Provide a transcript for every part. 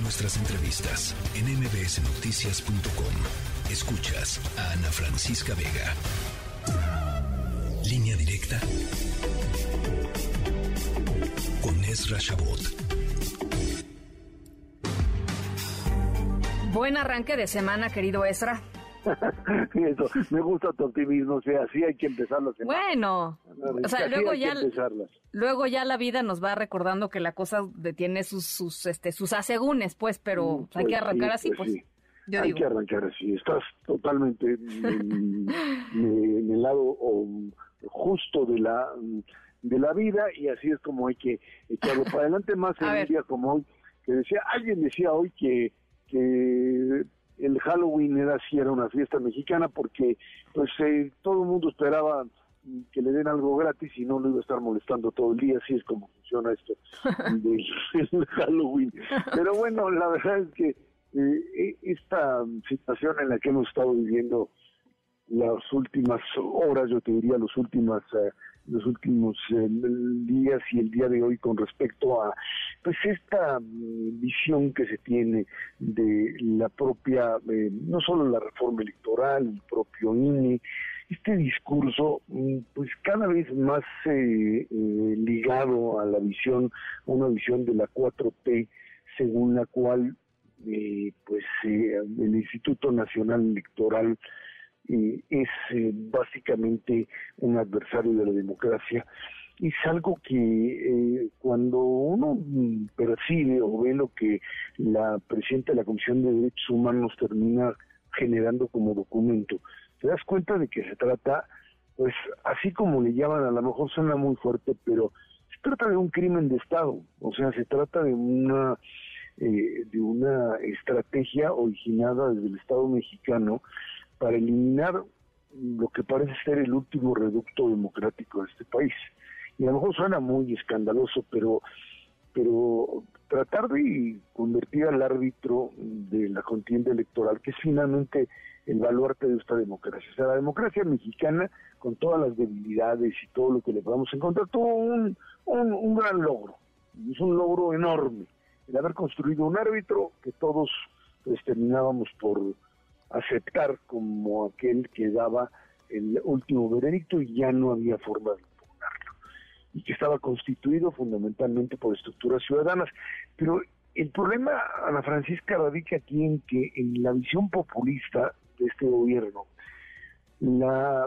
nuestras entrevistas en mbsnoticias.com. Escuchas a Ana Francisca Vega. Línea directa con Ezra Shabot. Buen arranque de semana, querido Ezra. Eso, me gusta tu optimismo, o sea, así hay que empezar las Bueno, o sea, luego ya, luego ya la vida nos va recordando que la cosa tiene sus, sus, este, sus asegúnes, pues, pero mm, hay que pues arrancar así, pues. pues. hay que arrancar así, estás totalmente en, el lado justo de la de la vida y así es como hay que echarlo para adelante más en un día como hoy que decía alguien decía hoy que que el Halloween era así, era una fiesta mexicana porque pues eh, todo el mundo esperaba que le den algo gratis y no lo iba a estar molestando todo el día, así es como funciona esto del Halloween. Pero bueno, la verdad es que eh, e, esta situación en la que hemos estado viviendo las últimas horas, yo te diría, los últimas eh, los últimos eh, días y el día de hoy con respecto a pues esta mm, visión que se tiene de la propia eh, no solo la reforma electoral el propio INE este discurso mm, pues cada vez más eh, ligado a la visión una visión de la 4P según la cual pues el Instituto Nacional Electoral es eh, básicamente un adversario de la democracia. Es algo que eh, cuando uno percibe o ve lo que la presidenta de la Comisión de Derechos Humanos termina generando como documento, te das cuenta de que se trata, pues así como le llaman, a lo mejor suena muy fuerte, pero se trata de un crimen de Estado, o sea, se trata de una eh, de una estrategia originada desde el Estado mexicano para eliminar lo que parece ser el último reducto democrático de este país. Y a lo mejor suena muy escandaloso, pero, pero tratar de convertir al árbitro de la contienda electoral, que es finalmente el baluarte de esta democracia. O sea, la democracia mexicana, con todas las debilidades y todo lo que le podamos encontrar, tuvo un, un, un gran logro. Es un logro enorme, el haber construido un árbitro que todos pues, terminábamos por aceptar como aquel que daba el último veredicto y ya no había forma de impugnarlo. Y que estaba constituido fundamentalmente por estructuras ciudadanas. Pero el problema, Ana Francisca, radica aquí en que en la visión populista de este gobierno, la,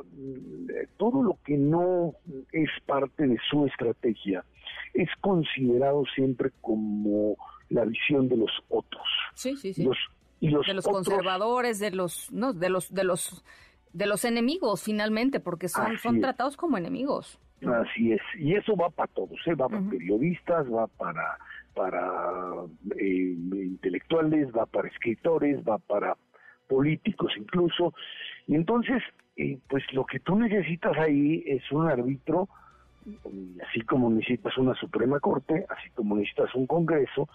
todo lo que no es parte de su estrategia es considerado siempre como la visión de los otros. Sí, sí, sí de los conservadores, de los, no, de los, de los, de los enemigos finalmente, porque son, son tratados como enemigos. Así es, y eso va para todos, ¿eh? va para periodistas, va para para eh, intelectuales, va para escritores, va para políticos incluso, y entonces, eh, pues lo que tú necesitas ahí es un árbitro, así como necesitas una Suprema Corte, así como necesitas un Congreso,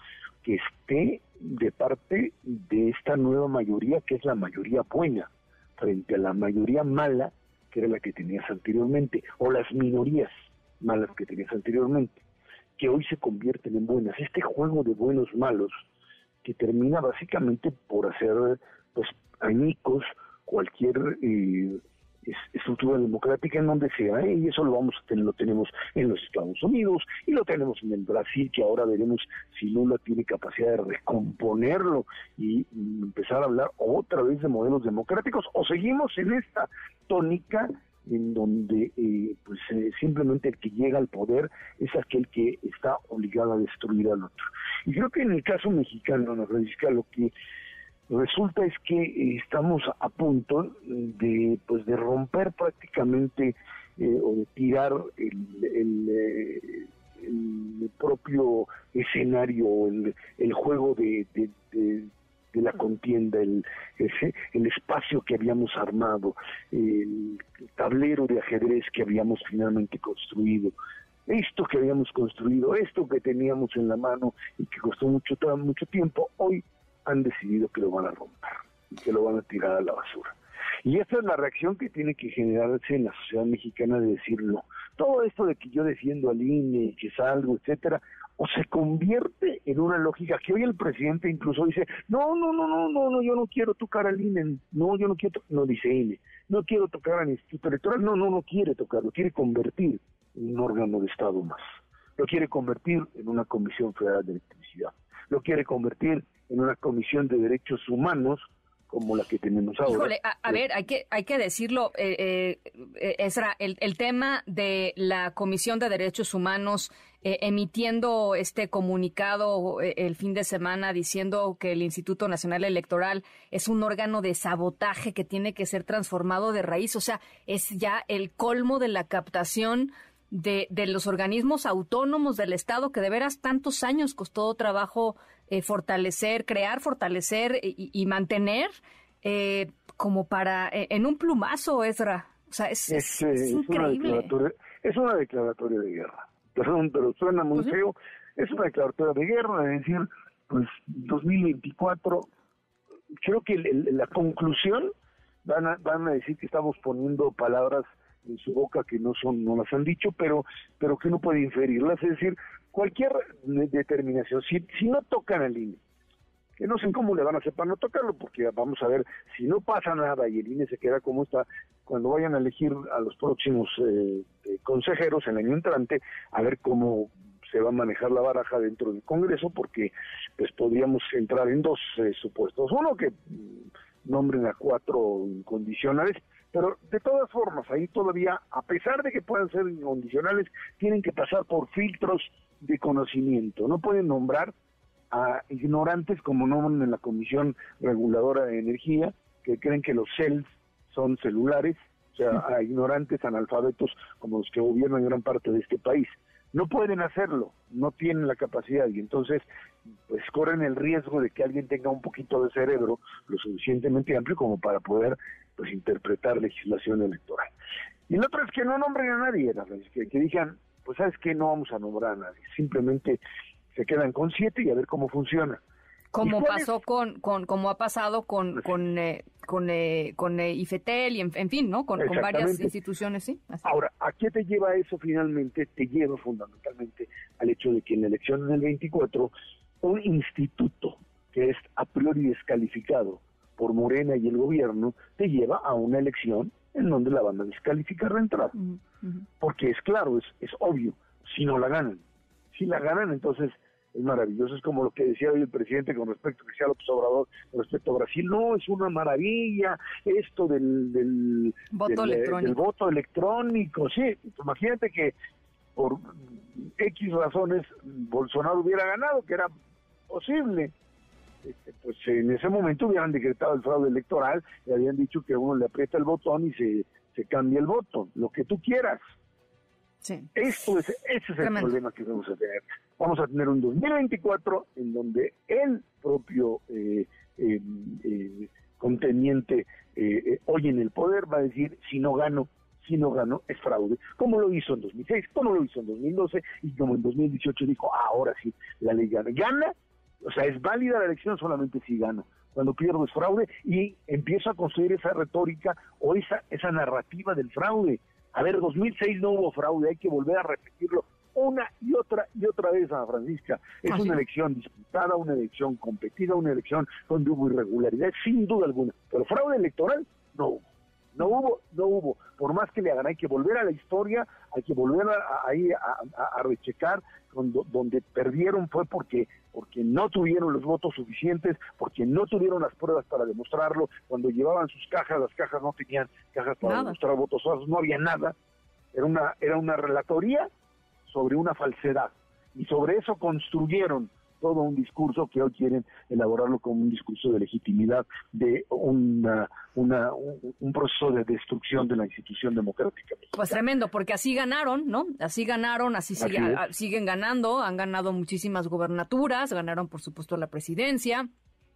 que esté de parte de esta nueva mayoría, que es la mayoría buena, frente a la mayoría mala, que era la que tenías anteriormente, o las minorías malas que tenías anteriormente, que hoy se convierten en buenas. Este juego de buenos malos, que termina básicamente por hacer pues añicos cualquier eh, estructura democrática en donde sea, y eso lo vamos a tener, lo tenemos en los Estados Unidos y lo tenemos en el Brasil, que ahora veremos si Lula tiene capacidad de recomponerlo y empezar a hablar otra vez de modelos democráticos, o seguimos en esta tónica en donde eh, pues eh, simplemente el que llega al poder es aquel que está obligado a destruir al otro. Y creo que en el caso mexicano, Ana Francisca, lo que Resulta es que estamos a punto de, pues, de romper prácticamente eh, o de tirar el, eh, propio escenario, el, el juego de, de, la contienda, el, el espacio que habíamos armado, el tablero de ajedrez que habíamos finalmente construido esto que habíamos construido, esto que teníamos en la mano y que costó mucho, mucho tiempo, hoy han decidido que lo van a romper y que lo van a tirar a la basura. Y esa es la reacción que tiene que generarse en la sociedad mexicana de decir no. Todo esto de que yo defiendo al INE, que salgo, etcétera, o se convierte en una lógica que hoy el presidente incluso dice, no, no, no, no, no, no yo no quiero tocar al INE, no, yo no quiero, no dice INE, no quiero tocar al Instituto Electoral, no, no, no quiere tocarlo, quiere convertir en un órgano de Estado más, lo quiere convertir en una Comisión Federal de Electricidad, lo quiere convertir en una Comisión de Derechos Humanos como la que tenemos ahora. A, ver, hay que, hay que decirlo, eh, eh, Esra, el, el, tema de la Comisión de Derechos Humanos eh, emitiendo este comunicado eh, el fin de semana diciendo que el Instituto Nacional Electoral es un órgano de sabotaje que tiene que ser transformado de raíz, o sea, es ya el colmo de la captación de, de los organismos autónomos del Estado que de veras tantos años costó trabajo eh, fortalecer, crear, fortalecer y, mantener eh, como para eh, en un plumazo, Ezra. O sea, es, es, increíble. Una es una declaratoria de guerra. Perdón, pero suena muy pues feo. Es una declaratoria de guerra, es decir, pues 2024, creo que la conclusión van a, van a decir que estamos poniendo palabras en su boca que no son no las han dicho pero pero que no puede inferirlas es decir cualquier determinación si si no tocan al INE que no sé cómo le van a hacer para no tocarlo porque vamos a ver si no pasa nada y el INE se queda como está cuando vayan a elegir a los próximos eh, consejeros el año entrante a ver cómo se va a manejar la baraja dentro del Congreso porque pues podríamos entrar en dos eh, supuestos. Uno que mm, nombren a cuatro incondicionales pero de todas formas, ahí todavía, a pesar de que puedan ser incondicionales, tienen que pasar por filtros de conocimiento. No pueden nombrar a ignorantes como nombran en la Comisión Reguladora de Energía, que creen que los CELS son celulares, o sea, a ignorantes analfabetos como los que gobiernan gran parte de este país. No pueden hacerlo, no tienen la capacidad y entonces pues corren el riesgo de que alguien tenga un poquito de cerebro lo suficientemente amplio como para poder pues interpretar legislación electoral. Y el otro es que no nombren a nadie, que, que digan, pues sabes que no vamos a nombrar a nadie, simplemente se quedan con siete y a ver cómo funciona. Como pasó con, con, como ha pasado con, pues con, eh, con, eh, con eh, IFETEL y en, fin, ¿no? Con, varias instituciones, sí. Ahora, ¿a qué te lleva eso finalmente? Te lleva fundamentalmente al hecho de que en la elección del 24, un instituto que es a priori descalificado por Morena y el gobierno, te lleva a una elección en donde la van a descalificar de entrada. Porque es claro, es, es obvio, si no la ganan. Si la ganan, entonces es maravilloso. Es como lo que decía hoy el presidente con respecto, decía López Obrador, con respecto a Brasil. No, es una maravilla esto del, del, voto, del, electrónico. voto electrónico. Sí, imagínate que por X razones Bolsonaro hubiera ganado, que era posible. Este, pues en ese momento hubieran decretado el fraude electoral y habían dicho que uno le aprieta el botón y se, se cambia el voto, lo que tú quieras. Sí. Esto es, ese es el problema que vamos a tener. Vamos a tener un 2024 en donde el propio eh, eh, eh conteniente eh, hoy en el poder va a decir, si no gano, si no gano, es fraude, como lo hizo en 2006, como lo hizo en 2012 y como en 2018 dijo, ahora sí, la ley gana. Gana o sea, es válida la elección solamente si gano. Cuando pierdo es fraude y empiezo a construir esa retórica o esa, esa narrativa del fraude. A ver, 2006 no hubo fraude, hay que volver a repetirlo una y otra y otra vez, a Francisca. Es una elección disputada, una elección competida, una elección donde hubo irregularidad, sin duda alguna. Pero fraude electoral no hubo. No hubo, no hubo. Por más que le hagan, hay que volver a la historia, hay que volver ahí a, rechecar donde, perdieron fue porque porque no tuvieron los votos suficientes, porque no tuvieron las pruebas para demostrarlo. Cuando llevaban sus cajas, las cajas no tenían cajas para demostrar votos no había nada. Era una era una relatoría sobre una falsedad y sobre eso construyeron todo un discurso que hoy quieren elaborarlo como un discurso de legitimidad de una, una, un, proceso de destrucción de la institución democrática. Pues tremendo, porque así ganaron, ¿no? Así ganaron, así, siguen ganando, han ganado muchísimas gobernaturas, ganaron por supuesto la presidencia.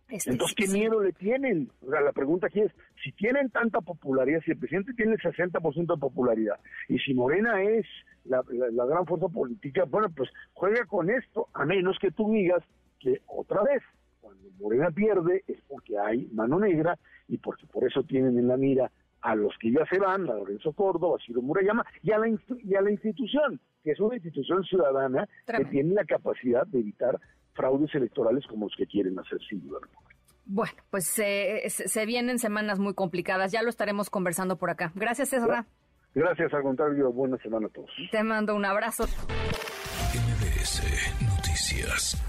Este, Entonces, ¿qué miedo le tienen? O sea, la pregunta aquí es, si tienen tanta popularidad, si el presidente tiene el 60% de popularidad, y si Morena es la, gran fuerza política, bueno, pues juega con esto, a menos que tú digas que otra vez, cuando Morena pierde, es porque hay mano negra y porque por eso tienen en la mira a los que ya se van, a Lorenzo Córdoba, a Ciro Murayama, y a la, y a la institución, que es una institución ciudadana que tiene la capacidad de evitar fraudes electorales como los que quieren hacer sin duda Bueno, pues se vienen semanas muy complicadas, ya lo estaremos conversando por acá. Gracias, César. Gracias, al contrario, buena semana a todos. Te mando un abrazo. NBS Noticias.